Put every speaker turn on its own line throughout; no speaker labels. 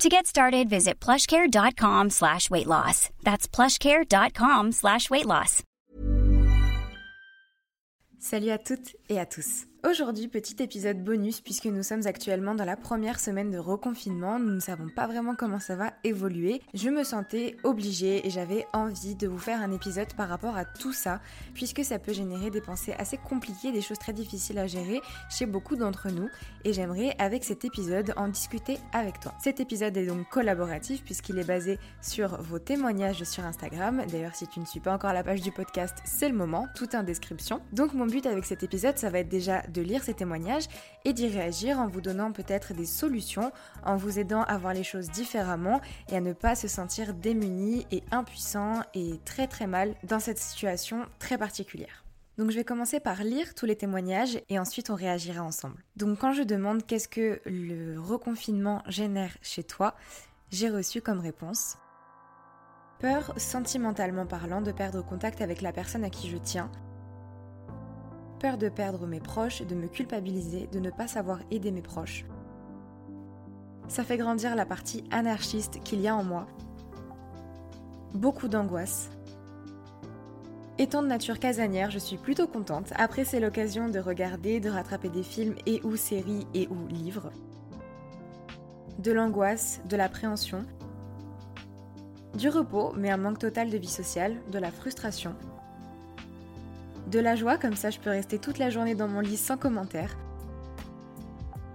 To get started, visit plushcare.com slash weight loss. That's plushcare.com slash weight loss.
Salut à toutes et à tous. Aujourd'hui, petit épisode bonus puisque nous sommes actuellement dans la première semaine de reconfinement, nous ne savons pas vraiment comment ça va évoluer. Je me sentais obligée et j'avais envie de vous faire un épisode par rapport à tout ça puisque ça peut générer des pensées assez compliquées, des choses très difficiles à gérer chez beaucoup d'entre nous et j'aimerais avec cet épisode en discuter avec toi. Cet épisode est donc collaboratif puisqu'il est basé sur vos témoignages sur Instagram. D'ailleurs, si tu ne suis pas encore la page du podcast, c'est le moment, tout en description. Donc mon but avec cet épisode, ça va être déjà de lire ces témoignages et d'y réagir en vous donnant peut-être des solutions, en vous aidant à voir les choses différemment et à ne pas se sentir démuni et impuissant et très très mal dans cette situation très particulière. Donc je vais commencer par lire tous les témoignages et ensuite on réagira ensemble. Donc quand je demande qu'est-ce que le reconfinement génère chez toi, j'ai reçu comme réponse Peur, sentimentalement parlant, de perdre contact avec la personne à qui je tiens, peur de perdre mes proches, de me culpabiliser, de ne pas savoir aider mes proches. Ça fait grandir la partie anarchiste qu'il y a en moi. Beaucoup d'angoisse. Étant de nature casanière, je suis plutôt contente. Après, c'est l'occasion de regarder, de rattraper des films et ou séries et ou livres. De l'angoisse, de l'appréhension. Du repos, mais un manque total de vie sociale, de la frustration, de la joie, comme ça je peux rester toute la journée dans mon lit sans commentaire.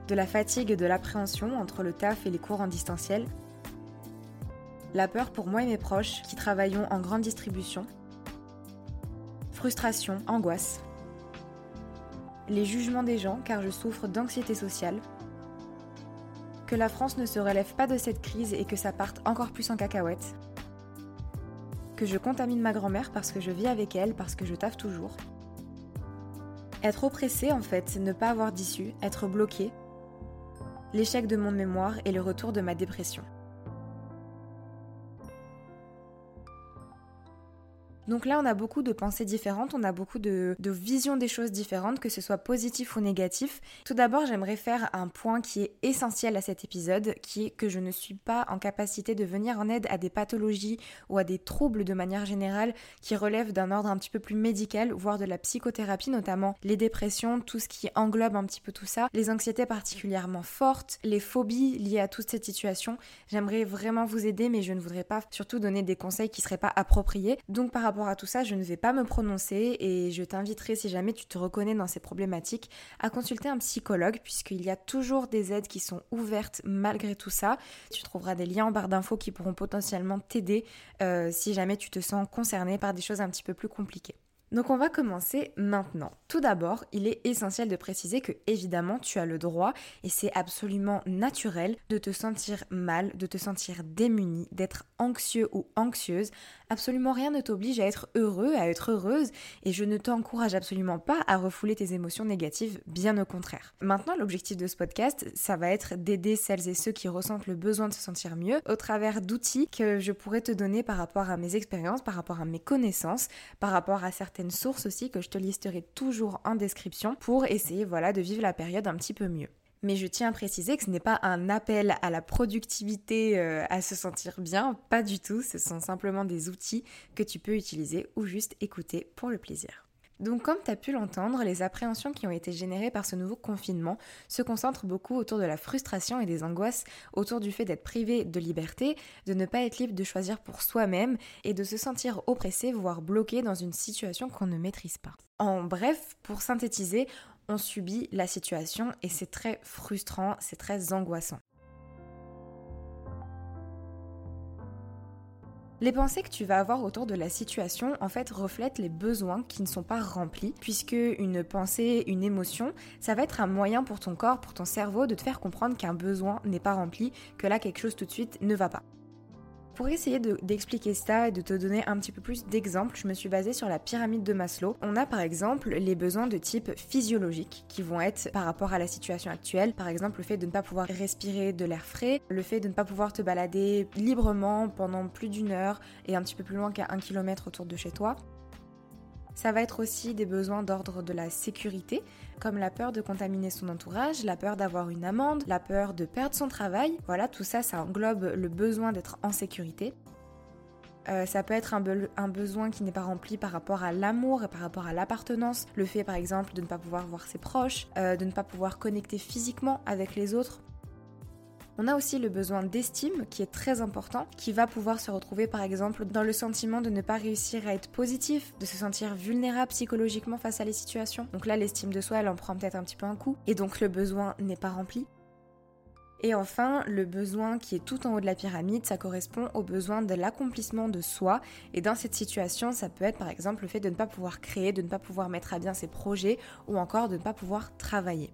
De la fatigue et de l'appréhension entre le taf et les cours en distanciel. La peur pour moi et mes proches qui travaillons en grande distribution. Frustration, angoisse. Les jugements des gens car je souffre d'anxiété sociale. Que la France ne se relève pas de cette crise et que ça parte encore plus en cacahuète que je contamine ma grand-mère parce que je vis avec elle, parce que je taffe toujours. Être oppressé en fait, ne pas avoir d'issue, être bloqué. L'échec de mon mémoire et le retour de ma dépression. Donc là, on a beaucoup de pensées différentes, on a beaucoup de, visions des choses différentes, que ce soit positif ou négatif. Tout d'abord, j'aimerais faire un point qui est essentiel à cet épisode, qui est que je ne suis pas en capacité de venir en aide à des pathologies ou à des troubles de manière générale qui relèvent d'un ordre un petit peu plus médical, voire de la psychothérapie, notamment les dépressions, tout ce qui englobe un petit peu tout ça, les anxiétés particulièrement fortes, les phobies liées à toute cette situation. J'aimerais vraiment vous aider, mais je ne voudrais pas surtout donner des conseils qui seraient pas appropriés. Donc par rapport à tout ça, je ne vais pas me prononcer et je t'inviterai, si jamais tu te reconnais dans ces problématiques, à consulter un psychologue puisqu'il y a toujours des aides qui sont ouvertes malgré tout ça. Tu trouveras des liens en barre d'infos qui pourront potentiellement t'aider euh, si jamais tu te sens concerné par des choses un petit peu plus compliquées. Donc on va commencer maintenant. Tout d'abord, il est essentiel de préciser que évidemment tu as le droit et c'est absolument naturel de te sentir mal, de te sentir démuni, d'être anxieux ou anxieuse Absolument rien ne t'oblige à être heureux, à être heureuse, et je ne t'encourage absolument pas à refouler tes émotions négatives, bien au contraire. Maintenant, l'objectif de ce podcast, ça va être d'aider celles et ceux qui ressentent le besoin de se sentir mieux au travers d'outils que je pourrais te donner par rapport à mes expériences, par rapport à mes connaissances, par rapport à certaines sources aussi que je te listerai toujours en description pour essayer voilà de vivre la période un petit peu mieux. Mais je tiens à préciser que ce n'est pas un appel à la productivité, euh, à se sentir bien, pas du tout, ce sont simplement des outils que tu peux utiliser ou juste écouter pour le plaisir. Donc comme tu as pu l'entendre, les appréhensions qui ont été générées par ce nouveau confinement se concentrent beaucoup autour de la frustration et des angoisses autour du fait d'être privé de liberté, de ne pas être libre de choisir pour soi-même et de se sentir oppressé, voire bloqué dans une situation qu'on ne maîtrise pas. En bref, pour synthétiser, on subit la situation et c'est très frustrant, c'est très angoissant. Les pensées que tu vas avoir autour de la situation en fait reflètent les besoins qui ne sont pas remplis puisque une pensée, une émotion, ça va être un moyen pour ton corps, pour ton cerveau de te faire comprendre qu'un besoin n'est pas rempli, que là quelque chose tout de suite ne va pas. Pour essayer d'expliquer ça et de te donner un petit peu plus d'exemples, je me suis basée sur la pyramide de Maslow. On a par exemple les besoins de type physiologique qui vont être par rapport à la situation actuelle, par exemple le fait de ne pas pouvoir respirer de l'air frais, le fait de ne pas pouvoir te balader librement pendant plus d'une heure et un petit peu plus loin qu'à un kilomètre autour de chez toi. Ça va être aussi des besoins d'ordre de la sécurité, comme la peur de contaminer son entourage, la peur d'avoir une amende, la peur de perdre son travail. Voilà, tout ça, ça englobe le besoin d'être en sécurité. Euh, ça peut être un, besoin qui n'est pas rempli par rapport à l'amour et par rapport à l'appartenance. Le fait par exemple de ne pas pouvoir voir ses proches, euh, de ne pas pouvoir connecter physiquement avec les autres. On a aussi le besoin d'estime qui est très important, qui va pouvoir se retrouver par exemple dans le sentiment de ne pas réussir à être positif, de se sentir vulnérable psychologiquement face à les situations. Donc là, l'estime de soi, elle en prend peut-être un petit peu un coup, et donc le besoin n'est pas rempli. Et enfin, le besoin qui est tout en haut de la pyramide, ça correspond au besoin de l'accomplissement de soi. Et dans cette situation, ça peut être par exemple le fait de ne pas pouvoir créer, de ne pas pouvoir mettre à bien ses projets ou encore de ne pas pouvoir travailler.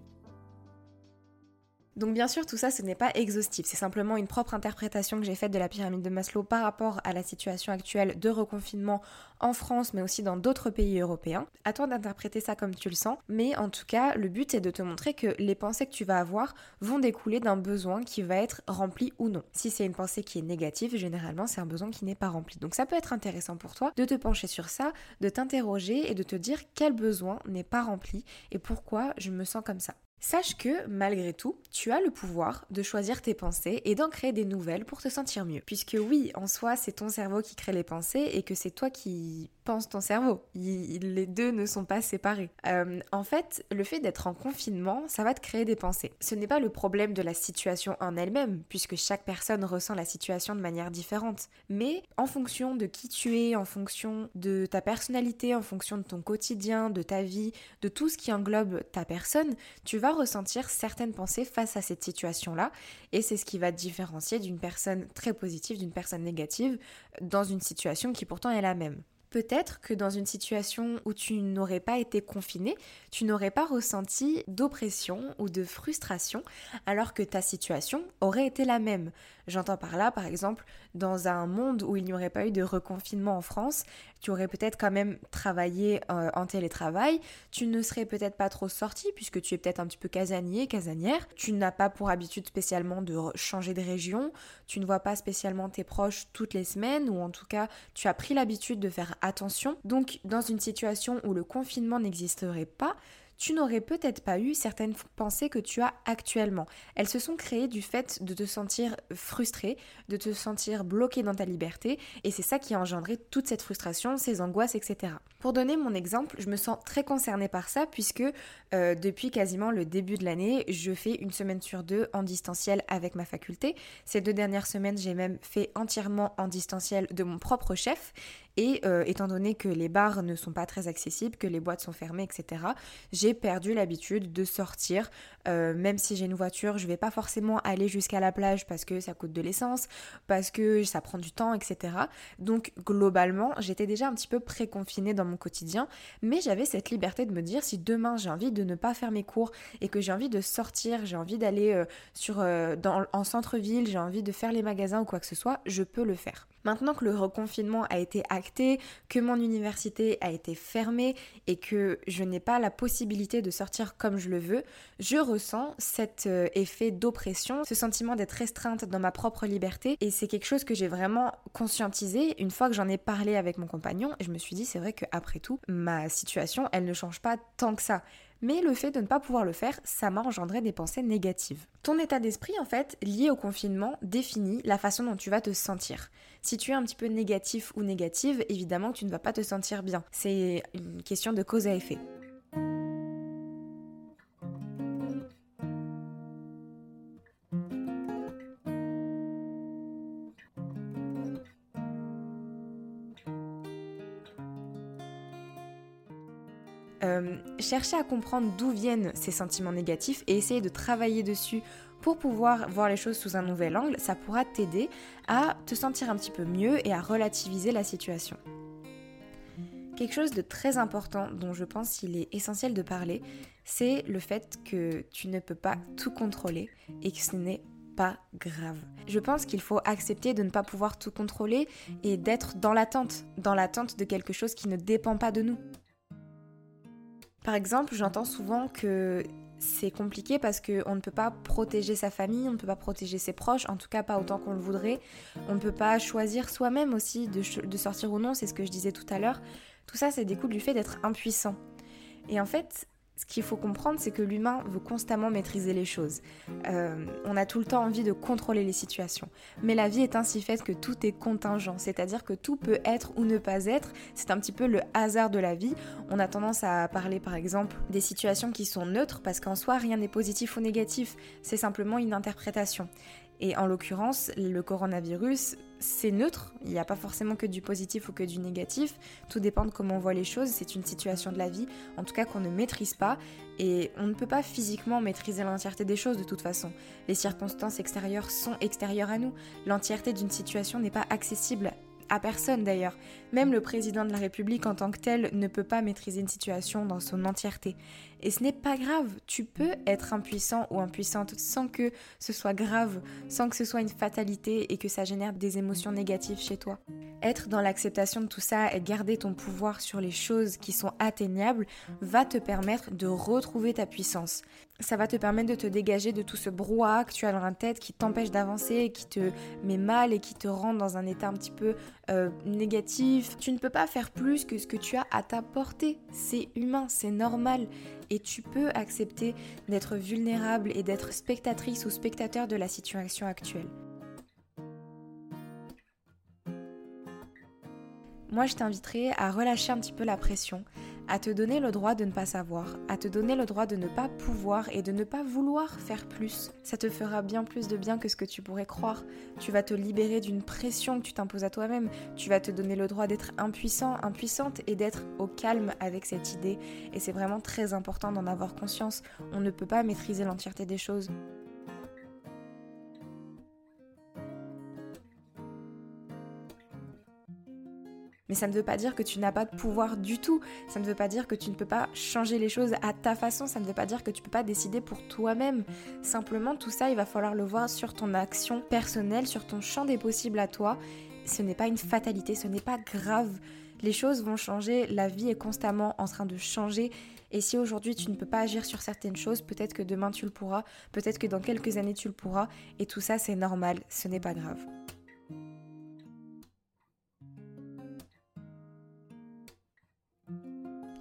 Donc bien sûr, tout ça, ce n'est pas exhaustif, c'est simplement une propre interprétation que j'ai faite de la pyramide de Maslow par rapport à la situation actuelle de reconfinement en France, mais aussi dans d'autres pays européens. À toi d'interpréter ça comme tu le sens, mais en tout cas, le but est de te montrer que les pensées que tu vas avoir vont découler d'un besoin qui va être rempli ou non. Si c'est une pensée qui est négative, généralement, c'est un besoin qui n'est pas rempli. Donc ça peut être intéressant pour toi de te pencher sur ça, de t'interroger et de te dire quel besoin n'est pas rempli et pourquoi je me sens comme ça. Sache que, malgré tout, tu as le pouvoir de choisir tes pensées et d'en créer des nouvelles pour te sentir mieux. Puisque oui, en soi, c'est ton cerveau qui crée les pensées et que c'est toi qui penses ton cerveau. les deux ne sont pas séparés. Euh, en fait, le fait d'être en confinement, ça va te créer des pensées. Ce n'est pas le problème de la situation en elle-même, puisque chaque personne ressent la situation de manière différente. Mais en fonction de qui tu es, en fonction de ta personnalité, en fonction de ton quotidien, de ta vie, de tout ce qui englobe ta personne, tu vas ressentir certaines pensées face à cette situation-là et c'est ce qui va te différencier d'une personne très positive, d'une personne négative dans une situation qui pourtant est la même. Peut-être que dans une situation où tu n'aurais pas été confiné, tu n'aurais pas ressenti d'oppression ou de frustration alors que ta situation aurait été la même. J'entends par là, par exemple, dans un monde où il n'y aurait pas eu de reconfinement en France, tu aurais peut-être quand même travaillé euh, en télétravail, tu ne serais peut-être pas trop sorti puisque tu es peut-être un petit peu casanier, casanière, tu n'as pas pour habitude spécialement de changer de région, tu ne vois pas spécialement tes proches toutes les semaines ou en tout cas tu as pris l'habitude de faire attention. Donc dans une situation où le confinement n'existerait pas, tu n'aurais peut-être pas eu certaines pensées que tu as actuellement. Elles se sont créées du fait de te sentir frustré, de te sentir bloqué dans ta liberté, et c'est ça qui a engendré toute cette frustration, ces angoisses, etc. Pour donner mon exemple, je me sens très concernée par ça puisque euh, depuis quasiment le début de l'année, je fais une semaine sur deux en distanciel avec ma faculté. Ces deux dernières semaines, j'ai même fait entièrement en distanciel de mon propre chef et euh, étant donné que les bars ne sont pas très accessibles, que les boîtes sont fermées, etc., j'ai perdu l'habitude de sortir. Euh, même si j'ai une voiture, je vais pas forcément aller jusqu'à la plage parce que ça coûte de l'essence, parce que ça prend du temps, etc. Donc globalement, j'étais déjà un petit peu préconfinée dans mon quotidien, mais j'avais cette liberté de me dire si demain j'ai envie de ne pas faire mes cours et que j'ai envie de sortir, j'ai envie d'aller euh, en centre-ville, j'ai envie de faire les magasins ou quoi que ce soit, je peux le faire. Maintenant que le reconfinement a été que mon université a été fermée et que je n'ai pas la possibilité de sortir comme je le veux, je ressens cet euh, effet d'oppression, ce sentiment d'être restreinte dans ma propre liberté et c'est quelque chose que j'ai vraiment conscientisé une fois que j'en ai parlé avec mon compagnon et je me suis dit c'est vrai qu'après tout ma situation elle ne change pas tant que ça mais le fait de ne pas pouvoir le faire, ça m'a engendré des pensées négatives. Ton état d'esprit, en fait, lié au confinement, définit la façon dont tu vas te sentir. Si tu es un petit peu négatif ou négative, évidemment tu ne vas pas te sentir bien. C'est une question de cause à effet. Euh, chercher à comprendre d'où viennent ces sentiments négatifs et essayer de travailler dessus pour pouvoir voir les choses sous un nouvel angle, ça pourra t'aider à te sentir un petit peu mieux et à relativiser la situation. Quelque chose de très important dont je pense qu'il est essentiel de parler, c'est le fait que tu ne peux pas tout contrôler et que ce n'est pas grave. Je pense qu'il faut accepter de ne pas pouvoir tout contrôler et d'être dans l'attente, dans l'attente de quelque chose qui ne dépend pas de nous. Par exemple, j'entends souvent que c'est compliqué parce qu'on ne peut pas protéger sa famille, on ne peut pas protéger ses proches, en tout cas pas autant qu'on le voudrait. On ne peut pas choisir soi-même aussi de, sortir ou non, c'est ce que je disais tout à l'heure. Tout ça, c'est découle du fait d'être impuissant. Et en fait, ce qu'il faut comprendre, c'est que l'humain veut constamment maîtriser les choses. Euh, on a tout le temps envie de contrôler les situations. Mais la vie est ainsi faite que tout est contingent, c'est-à-dire que tout peut être ou ne pas être. C'est un petit peu le hasard de la vie. On a tendance à parler par exemple des situations qui sont neutres parce qu'en soi, rien n'est positif ou négatif. C'est simplement une interprétation. Et en l'occurrence, le coronavirus, c'est neutre, il n'y a pas forcément que du positif ou que du négatif, tout dépend de comment on voit les choses, c'est une situation de la vie, en tout cas qu'on ne maîtrise pas, et on ne peut pas physiquement maîtriser l'entièreté des choses de toute façon. Les circonstances extérieures sont extérieures à nous, l'entièreté d'une situation n'est pas accessible à personne d'ailleurs. Même le président de la République en tant que tel ne peut pas maîtriser une situation dans son entièreté. Et ce n'est pas grave, tu peux être impuissant ou impuissante sans que ce soit grave, sans que ce soit une fatalité et que ça génère des émotions négatives chez toi. Être dans l'acceptation de tout ça et garder ton pouvoir sur les choses qui sont atteignables va te permettre de retrouver ta puissance. Ça va te permettre de te dégager de tout ce brouhaha que tu as dans la tête qui t'empêche d'avancer, qui te met mal et qui te rend dans un état un petit peu euh, négatif. Tu ne peux pas faire plus que ce que tu as à ta portée. C'est humain, c'est normal et tu peux accepter d'être vulnérable et d'être spectatrice ou spectateur de la situation actuelle. Moi, je t'inviterai à relâcher un petit peu la pression, à te donner le droit de ne pas savoir, à te donner le droit de ne pas pouvoir et de ne pas vouloir faire plus. Ça te fera bien plus de bien que ce que tu pourrais croire. Tu vas te libérer d'une pression que tu t'imposes à toi-même. Tu vas te donner le droit d'être impuissant, impuissante et d'être au calme avec cette idée. Et c'est vraiment très important d'en avoir conscience. On ne peut pas maîtriser l'entièreté des choses. Mais ça ne veut pas dire que tu n'as pas de pouvoir du tout. Ça ne veut pas dire que tu ne peux pas changer les choses à ta façon. Ça ne veut pas dire que tu ne peux pas décider pour toi-même. Simplement, tout ça, il va falloir le voir sur ton action personnelle, sur ton champ des possibles à toi. Ce n'est pas une fatalité, ce n'est pas grave. Les choses vont changer, la vie est constamment en train de changer. Et si aujourd'hui tu ne peux pas agir sur certaines choses, peut-être que demain tu le pourras, peut-être que dans quelques années tu le pourras. Et tout ça, c'est normal, ce n'est pas grave.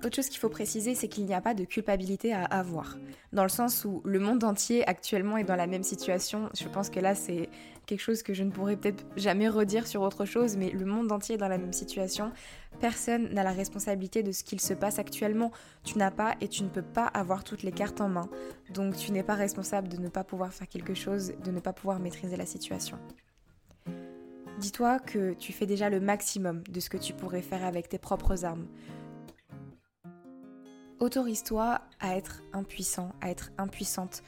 Autre chose qu'il faut préciser, c'est qu'il n'y a pas de culpabilité à avoir. Dans le sens où le monde entier actuellement est dans la même situation. Je pense que là, c'est quelque chose que je ne pourrais peut-être jamais redire sur autre chose, mais le monde entier est dans la même situation. Personne n'a la responsabilité de ce qu'il se passe actuellement. Tu n'as pas et tu ne peux pas avoir toutes les cartes en main. Donc tu n'es pas responsable de ne pas pouvoir faire quelque chose, de ne pas pouvoir maîtriser la situation. Dis-toi que tu fais déjà le maximum de ce que tu pourrais faire avec tes propres armes. Autorise-toi à être impuissant, à être impuissante.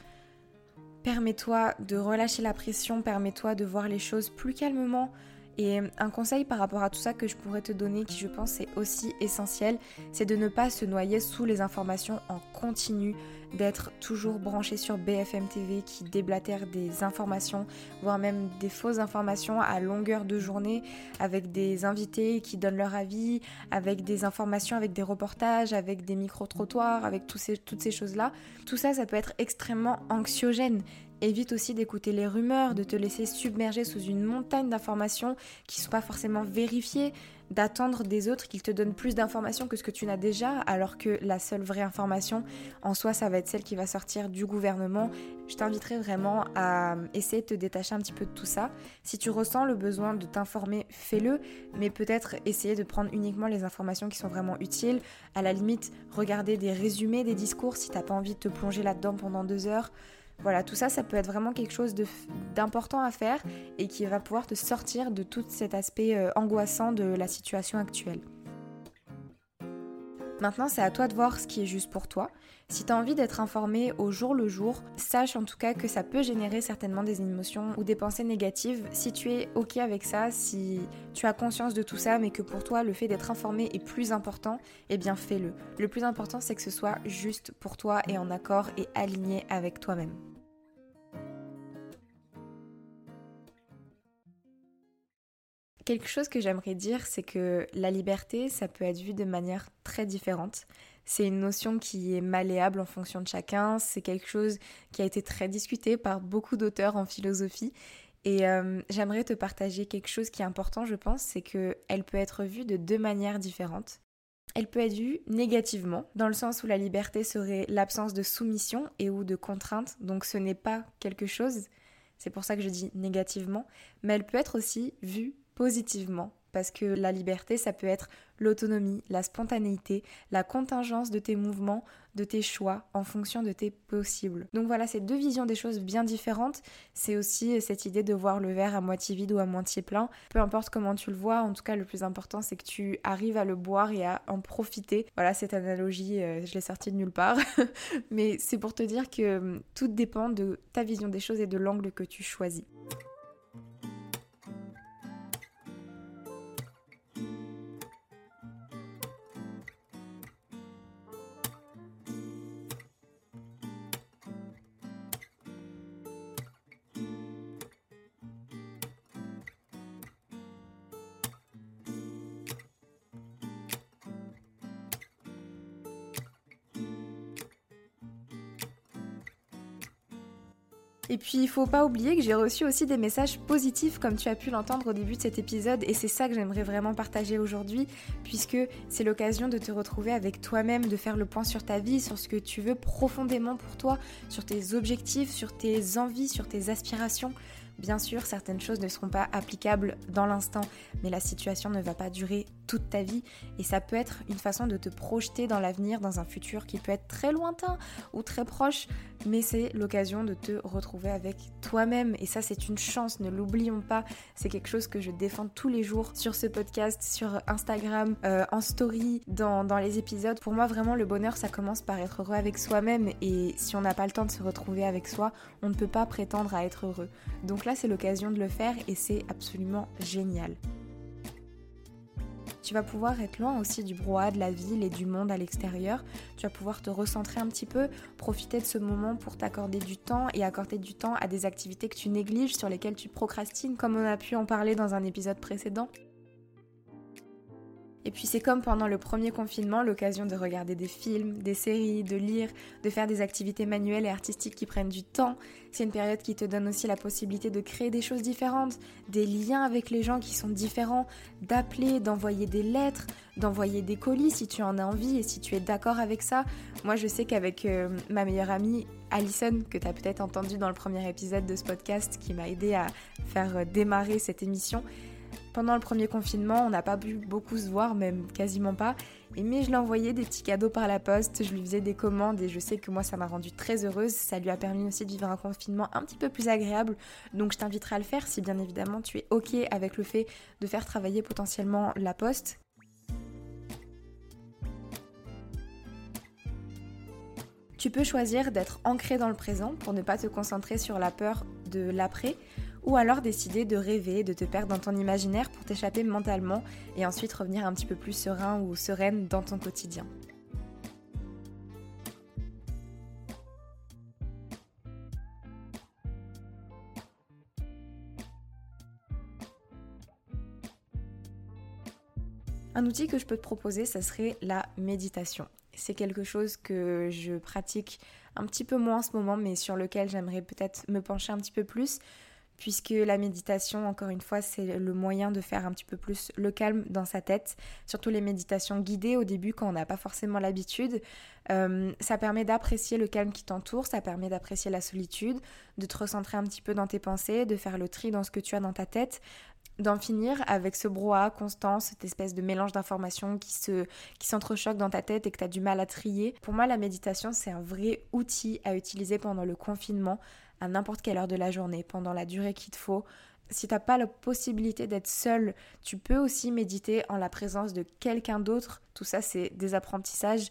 Permets-toi de relâcher la pression, permets-toi de voir les choses plus calmement, et un conseil par rapport à tout ça que je pourrais te donner, qui je pense est aussi essentiel, c'est de ne pas se noyer sous les informations en continu, d'être toujours branché sur BFM TV qui déblatère des informations, voire même des fausses informations à longueur de journée, avec des invités qui donnent leur avis, avec des informations, avec des reportages, avec des micro-trottoirs, avec toutes ces choses-là. Tout ça, ça peut être extrêmement anxiogène Évite aussi d'écouter les rumeurs, de te laisser submerger sous une montagne d'informations qui ne sont pas forcément vérifiées, d'attendre des autres qu'ils te donnent plus d'informations que ce que tu n'as déjà, alors que la seule vraie information en soi, ça va être celle qui va sortir du gouvernement. Je t'inviterai vraiment à essayer de te détacher un petit peu de tout ça. Si tu ressens le besoin de t'informer, fais-le, mais peut-être essayer de prendre uniquement les informations qui sont vraiment utiles. À la limite, regarder des résumés des discours si t'as pas envie de te plonger là-dedans pendant deux heures. Voilà, tout ça, ça peut être vraiment quelque chose d'important à faire et qui va pouvoir te sortir de tout cet aspect euh, angoissant de la situation actuelle. Maintenant, c'est à toi de voir ce qui est juste pour toi. Si tu as envie d'être informé au jour le jour, sache en tout cas que ça peut générer certainement des émotions ou des pensées négatives. Si tu es OK avec ça, si tu as conscience de tout ça, mais que pour toi le fait d'être informé est plus important, eh bien fais-le. Le plus important, c'est que ce soit juste pour toi et en accord et aligné avec toi-même. Quelque chose que j'aimerais dire, c'est que la liberté, ça peut être vu de manière très différente. C'est une notion qui est malléable en fonction de chacun. C'est quelque chose qui a été très discuté par beaucoup d'auteurs en philosophie. Et euh, j'aimerais te partager quelque chose qui est important, je pense, c'est qu'elle peut être vue de deux manières différentes. Elle peut être vue négativement, dans le sens où la liberté serait l'absence de soumission et ou de contrainte, donc ce n'est pas quelque chose, c'est pour ça que je dis négativement, mais elle peut être aussi vue positivement parce que la liberté, ça peut être l'autonomie, la spontanéité, la contingence de tes mouvements, de tes choix en fonction de tes possibles. Donc voilà, c'est deux visions des choses bien différentes. C'est aussi cette idée de voir le verre à moitié vide ou à moitié plein. Peu importe comment tu le vois, en tout cas le plus important c'est que tu arrives à le boire et à en profiter. Voilà, cette analogie, euh, je l'ai sortie de nulle part. Mais c'est pour te dire que hum, tout dépend de ta vision des choses et de l'angle que tu choisis. Et puis il faut pas oublier que j'ai reçu aussi des messages positifs comme tu as pu l'entendre au début de cet épisode et c'est ça que j'aimerais vraiment partager aujourd'hui puisque c'est l'occasion de te retrouver avec toi-même, de faire le point sur ta vie, sur ce que tu veux profondément pour toi, sur tes objectifs, sur tes envies, sur tes aspirations. Bien sûr, certaines choses ne seront pas applicables dans l'instant, mais la situation ne va pas durer toute ta vie et ça peut être une façon de te projeter dans l'avenir, dans un futur qui peut être très lointain ou très proche, mais c'est l'occasion de te retrouver avec toi-même et ça c'est une chance, ne l'oublions pas, c'est quelque chose que je défends tous les jours sur ce podcast, sur Instagram, euh, en story, dans, dans les épisodes. Pour moi vraiment le bonheur ça commence par être heureux avec soi-même et si on n'a pas le temps de se retrouver avec soi, on ne peut pas prétendre à être heureux. Donc là c'est l'occasion de le faire et c'est absolument génial. Tu vas pouvoir être loin aussi du brouhaha de la ville et du monde à l'extérieur. Tu vas pouvoir te recentrer un petit peu, profiter de ce moment pour t'accorder du temps et accorder du temps à des activités que tu négliges, sur lesquelles tu procrastines, comme on a pu en parler dans un épisode précédent. Et puis c'est comme pendant le premier confinement, l'occasion de regarder des films, des séries, de lire, de faire des activités manuelles et artistiques qui prennent du temps. C'est une période qui te donne aussi la possibilité de créer des choses différentes, des liens avec les gens qui sont différents, d'appeler, d'envoyer des lettres, d'envoyer des colis si tu en as envie et si tu es d'accord avec ça. Moi je sais qu'avec euh, ma meilleure amie Alison, que tu as peut-être entendu dans le premier épisode de ce podcast, qui m'a aidé à faire euh, démarrer cette émission, pendant le premier confinement, on n'a pas pu beaucoup se voir, même quasiment pas. Et mais je lui envoyais des petits cadeaux par la poste, je lui faisais des commandes et je sais que moi ça m'a rendue très heureuse. Ça lui a permis aussi de vivre un confinement un petit peu plus agréable. Donc je t'inviterai à le faire si bien évidemment tu es ok avec le fait de faire travailler potentiellement la poste. Tu peux choisir d'être ancré dans le présent pour ne pas te concentrer sur la peur de l'après ou alors décider de rêver, de te perdre dans ton imaginaire pour t'échapper mentalement et ensuite revenir un petit peu plus serein ou sereine dans ton quotidien. Un outil que je peux te proposer, ça serait la méditation. c'est quelque chose que je pratique un petit peu moins en ce moment, mais sur lequel j'aimerais peut-être me pencher un petit peu plus, puisque la méditation, encore une fois, c'est le moyen de faire un petit peu plus le calme dans sa tête, surtout les méditations guidées au début quand on n'a pas forcément l'habitude. Euh, ça permet d'apprécier le calme qui t'entoure, ça permet d'apprécier la solitude, de te recentrer un petit peu dans tes pensées, de faire le tri dans ce que tu as dans ta tête, d'en finir avec ce brouhaha constant, cette espèce de mélange d'informations qui se qui s'entrechoquent dans ta tête et que tu as du mal à trier. Pour moi, la méditation, c'est un vrai outil à utiliser pendant le confinement, à n'importe quelle heure de la journée, pendant la durée qu'il te faut. Si t'as pas la possibilité d'être seul, tu peux aussi méditer en la présence de quelqu'un d'autre. Tout ça, c'est des apprentissages.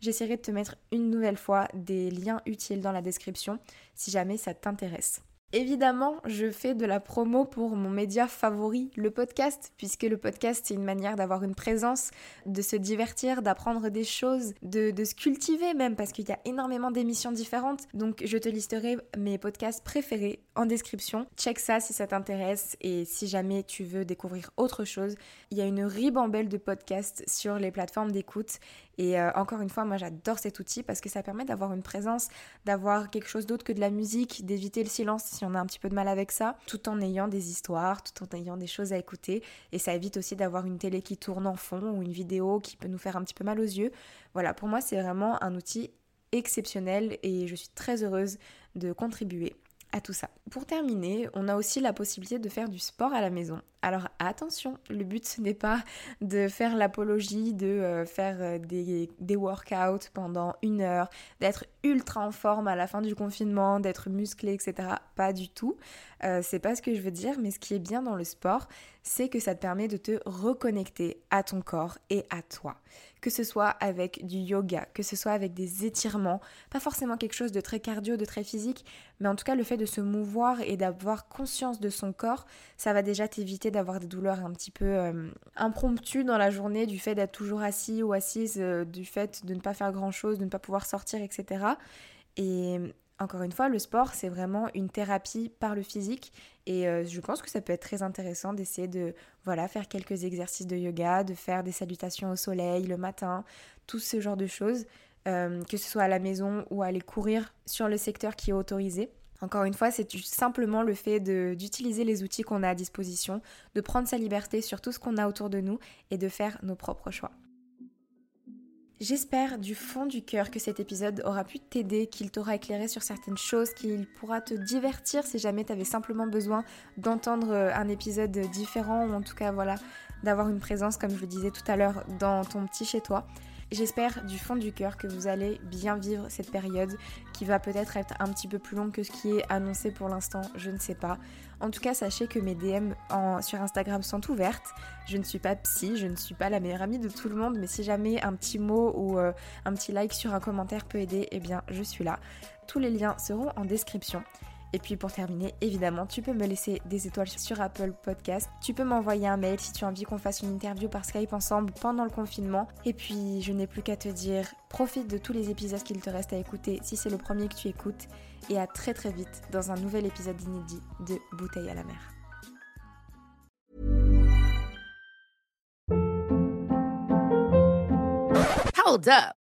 J'essaierai de te mettre une nouvelle fois des liens utiles dans la description si jamais ça t'intéresse. Évidemment, je fais de la promo pour mon média favori, le podcast, puisque le podcast, c'est une manière d'avoir une présence, de se divertir, d'apprendre des choses, de, se cultiver même, parce qu'il y a énormément d'émissions différentes. Donc, je te listerai mes podcasts préférés en description. Check ça si ça t'intéresse et si jamais tu veux découvrir autre chose. Il y a une ribambelle de podcasts sur les plateformes d'écoute et euh, encore une fois, moi j'adore cet outil parce que ça permet d'avoir une présence, d'avoir quelque chose d'autre que de la musique, d'éviter le silence si on a un petit peu de mal avec ça, tout en ayant des histoires, tout en ayant des choses à écouter. Et ça évite aussi d'avoir une télé qui tourne en fond ou une vidéo qui peut nous faire un petit peu mal aux yeux. Voilà, pour moi c'est vraiment un outil exceptionnel et je suis très heureuse de contribuer à tout ça. Pour terminer, on a aussi la possibilité de faire du sport à la maison. Alors attention, le but ce n'est pas de faire l'apologie de euh, faire euh, des, des workouts pendant une heure, d'être ultra en forme à la fin du confinement, d'être musclé, etc. Pas du tout. Euh, c'est pas ce que je veux dire, mais ce qui est bien dans le sport, c'est que ça te permet de te reconnecter à ton corps et à toi. Que ce soit avec du yoga, que ce soit avec des étirements, pas forcément quelque chose de très cardio, de très physique, mais en tout cas le fait de se mouvoir et d'avoir conscience de son corps, ça va déjà t'éviter d'avoir des douleurs un petit peu euh, impromptues dans la journée, du fait d'être toujours assis ou assise, euh, du fait de ne pas faire grand chose, de ne pas pouvoir sortir, etc. Et encore une fois, le sport, c'est vraiment une thérapie par le physique et euh, je pense que ça peut être très intéressant d'essayer de voilà, faire quelques exercices de yoga, de faire des salutations au soleil le matin, tout ce genre de choses, que ce soit à la maison ou aller courir sur le secteur qui est autorisé. Encore une fois, c'est simplement le fait d'utiliser les outils qu'on a à disposition, de prendre sa liberté sur tout ce qu'on a autour de nous et de faire nos propres choix. J'espère du fond du cœur que cet épisode aura pu t'aider, qu'il t'aura éclairé sur certaines choses, qu'il pourra te divertir si jamais tu avais simplement besoin d'entendre euh, un épisode différent ou en tout cas voilà, d'avoir une présence comme je le disais tout à l'heure dans ton petit chez toi. J'espère du fond du cœur que vous allez bien vivre cette période qui va peut-être être un petit peu plus longue que ce qui est annoncé pour l'instant, je ne sais pas. En tout cas, sachez que mes DM sur Instagram sont ouvertes. Je ne suis pas psy, je ne suis pas la meilleure amie de tout le monde, mais si jamais un petit mot ou euh, un petit like sur un commentaire peut aider, eh bien je suis là. Tous les liens seront en description. Et puis pour terminer, évidemment, tu peux me laisser des étoiles sur Apple Podcast. Tu peux m'envoyer un mail si tu as envie qu'on fasse une interview par Skype ensemble pendant le confinement. Et puis, je n'ai plus qu'à te dire, profite de tous les épisodes qu'il te reste à écouter si c'est le premier que tu écoutes. Et à très très vite dans un nouvel épisode inédit de Bouteille à la mer.
Hold up.